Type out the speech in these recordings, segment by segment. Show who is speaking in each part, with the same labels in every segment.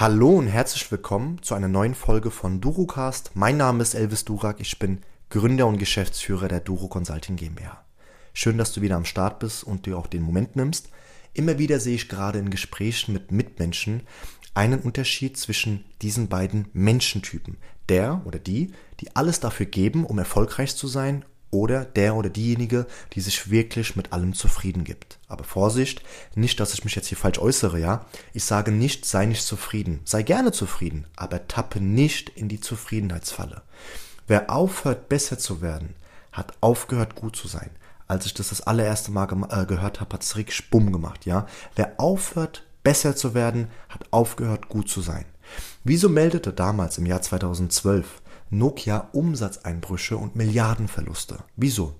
Speaker 1: Hallo und herzlich willkommen zu einer neuen Folge von DuroCast. Mein Name ist Elvis Durak, ich bin Gründer und Geschäftsführer der Duro Consulting GmbH. Schön, dass du wieder am Start bist und dir auch den Moment nimmst. Immer wieder sehe ich gerade in Gesprächen mit Mitmenschen einen Unterschied zwischen diesen beiden Menschentypen. Der oder die, die alles dafür geben, um erfolgreich zu sein oder der oder diejenige, die sich wirklich mit allem zufrieden gibt. Aber Vorsicht, nicht, dass ich mich jetzt hier falsch äußere, ja. Ich sage nicht, sei nicht zufrieden. Sei gerne zufrieden, aber tappe nicht in die Zufriedenheitsfalle. Wer aufhört, besser zu werden, hat aufgehört, gut zu sein. Als ich das das allererste Mal äh, gehört habe, hat es richtig Bumm gemacht, ja. Wer aufhört, besser zu werden, hat aufgehört, gut zu sein. Wieso meldete damals im Jahr 2012 Nokia Umsatzeinbrüche und Milliardenverluste. Wieso?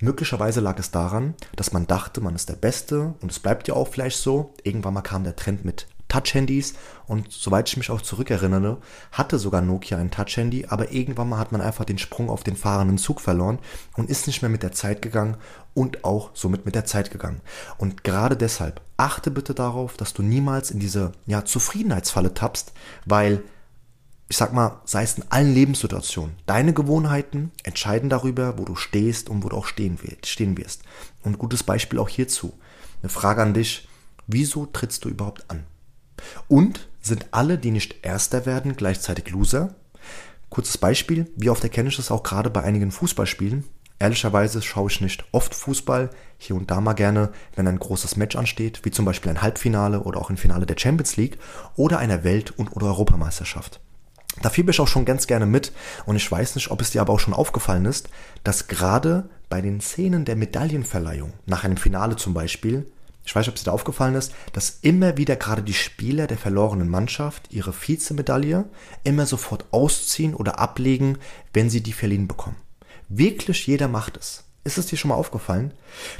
Speaker 1: Möglicherweise lag es daran, dass man dachte, man ist der Beste und es bleibt ja auch vielleicht so. Irgendwann mal kam der Trend mit Touch-Handys und soweit ich mich auch zurückerinnere, hatte sogar Nokia ein Touch-Handy, aber irgendwann mal hat man einfach den Sprung auf den fahrenden Zug verloren und ist nicht mehr mit der Zeit gegangen und auch somit mit der Zeit gegangen. Und gerade deshalb achte bitte darauf, dass du niemals in diese ja, Zufriedenheitsfalle tappst, weil ich sag mal, sei es in allen Lebenssituationen, deine Gewohnheiten entscheiden darüber, wo du stehst und wo du auch stehen, wirst. Und ein gutes Beispiel auch hierzu. Eine Frage an dich, wieso trittst du überhaupt an? Und sind alle, die nicht Erster werden, gleichzeitig Loser? Kurzes Beispiel, wie oft erkenne ich das auch gerade bei einigen Fußballspielen. Ehrlicherweise schaue ich nicht oft Fußball, hier und da mal gerne, wenn ein großes Match ansteht, wie zum Beispiel ein Halbfinale oder auch ein Finale der Champions League oder einer Welt- und oder Europameisterschaft. Da fiebe ich auch schon ganz gerne mit und ich weiß nicht, ob es dir aber auch schon aufgefallen ist, dass gerade bei den Szenen der Medaillenverleihung, nach einem Finale zum Beispiel, ich weiß nicht, ob es dir aufgefallen ist, dass immer wieder gerade die Spieler der verlorenen Mannschaft ihre Vizemedaille immer sofort ausziehen oder ablegen, wenn sie die verliehen bekommen. Wirklich jeder macht es. Ist es dir schon mal aufgefallen?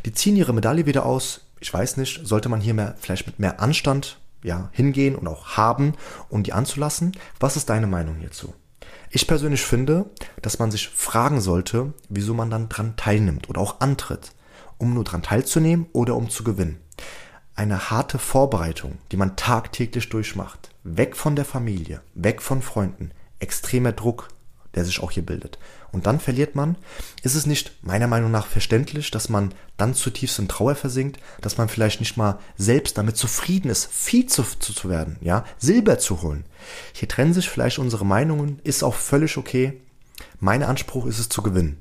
Speaker 1: Die ziehen ihre Medaille wieder aus. Ich weiß nicht, sollte man hier mehr, vielleicht mit mehr Anstand ja, hingehen und auch haben, um die anzulassen. Was ist deine Meinung hierzu? Ich persönlich finde, dass man sich fragen sollte, wieso man dann dran teilnimmt oder auch antritt, um nur dran teilzunehmen oder um zu gewinnen. Eine harte Vorbereitung, die man tagtäglich durchmacht, weg von der Familie, weg von Freunden, extremer Druck, der sich auch hier bildet. Und dann verliert man. Ist es nicht meiner Meinung nach verständlich, dass man dann zutiefst in Trauer versinkt, dass man vielleicht nicht mal selbst damit zufrieden ist, Vize zu, zu werden, ja, Silber zu holen. Hier trennen sich vielleicht unsere Meinungen, ist auch völlig okay. Mein Anspruch ist es zu gewinnen.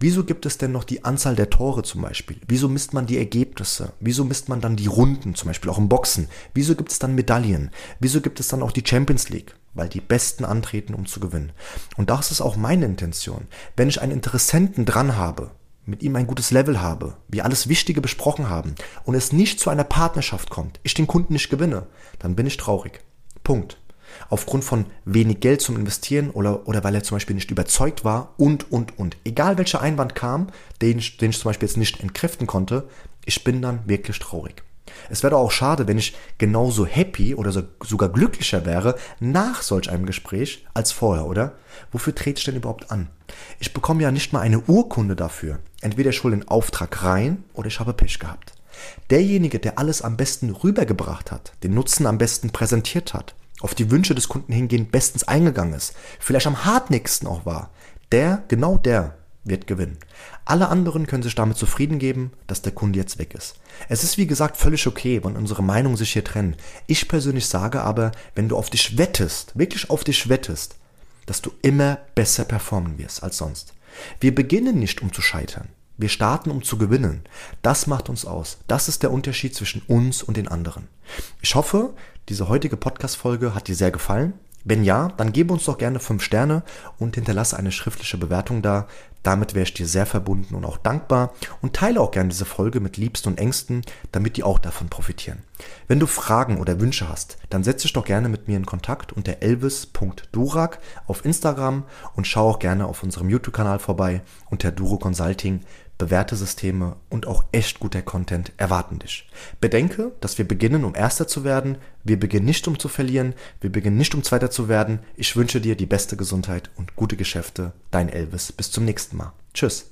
Speaker 1: Wieso gibt es denn noch die Anzahl der Tore zum Beispiel? Wieso misst man die Ergebnisse? Wieso misst man dann die Runden, zum Beispiel auch im Boxen? Wieso gibt es dann Medaillen? Wieso gibt es dann auch die Champions League? Weil die Besten antreten, um zu gewinnen. Und das ist auch meine Intention. Wenn ich einen Interessenten dran habe, mit ihm ein gutes Level habe, wir alles Wichtige besprochen haben und es nicht zu einer Partnerschaft kommt, ich den Kunden nicht gewinne, dann bin ich traurig. Punkt aufgrund von wenig Geld zum Investieren oder, oder weil er zum Beispiel nicht überzeugt war und, und, und. Egal welcher Einwand kam, den ich, den ich zum Beispiel jetzt nicht entkräften konnte, ich bin dann wirklich traurig. Es wäre auch schade, wenn ich genauso happy oder so, sogar glücklicher wäre nach solch einem Gespräch als vorher, oder? Wofür trete ich denn überhaupt an? Ich bekomme ja nicht mal eine Urkunde dafür. Entweder ich hole den Auftrag rein oder ich habe Pech gehabt. Derjenige, der alles am besten rübergebracht hat, den Nutzen am besten präsentiert hat, auf die Wünsche des Kunden hingehend bestens eingegangen ist, vielleicht am hartnäckigsten auch war, der, genau der, wird gewinnen. Alle anderen können sich damit zufrieden geben, dass der Kunde jetzt weg ist. Es ist wie gesagt völlig okay, wenn unsere Meinungen sich hier trennen. Ich persönlich sage aber, wenn du auf dich wettest, wirklich auf dich wettest, dass du immer besser performen wirst als sonst. Wir beginnen nicht, um zu scheitern. Wir starten, um zu gewinnen. Das macht uns aus. Das ist der Unterschied zwischen uns und den anderen. Ich hoffe, diese heutige Podcast-Folge hat dir sehr gefallen. Wenn ja, dann gebe uns doch gerne fünf Sterne und hinterlasse eine schriftliche Bewertung da. Damit wäre ich dir sehr verbunden und auch dankbar und teile auch gerne diese Folge mit Liebsten und Ängsten, damit die auch davon profitieren. Wenn du Fragen oder Wünsche hast, dann setze dich doch gerne mit mir in Kontakt unter elvis.durak auf Instagram und schau auch gerne auf unserem YouTube-Kanal vorbei unter Duro Consulting bewährte Systeme und auch echt guter Content erwarten dich. Bedenke, dass wir beginnen, um Erster zu werden. Wir beginnen nicht, um zu verlieren. Wir beginnen nicht, um Zweiter zu werden. Ich wünsche dir die beste Gesundheit und gute Geschäfte. Dein Elvis. Bis zum nächsten Mal. Tschüss.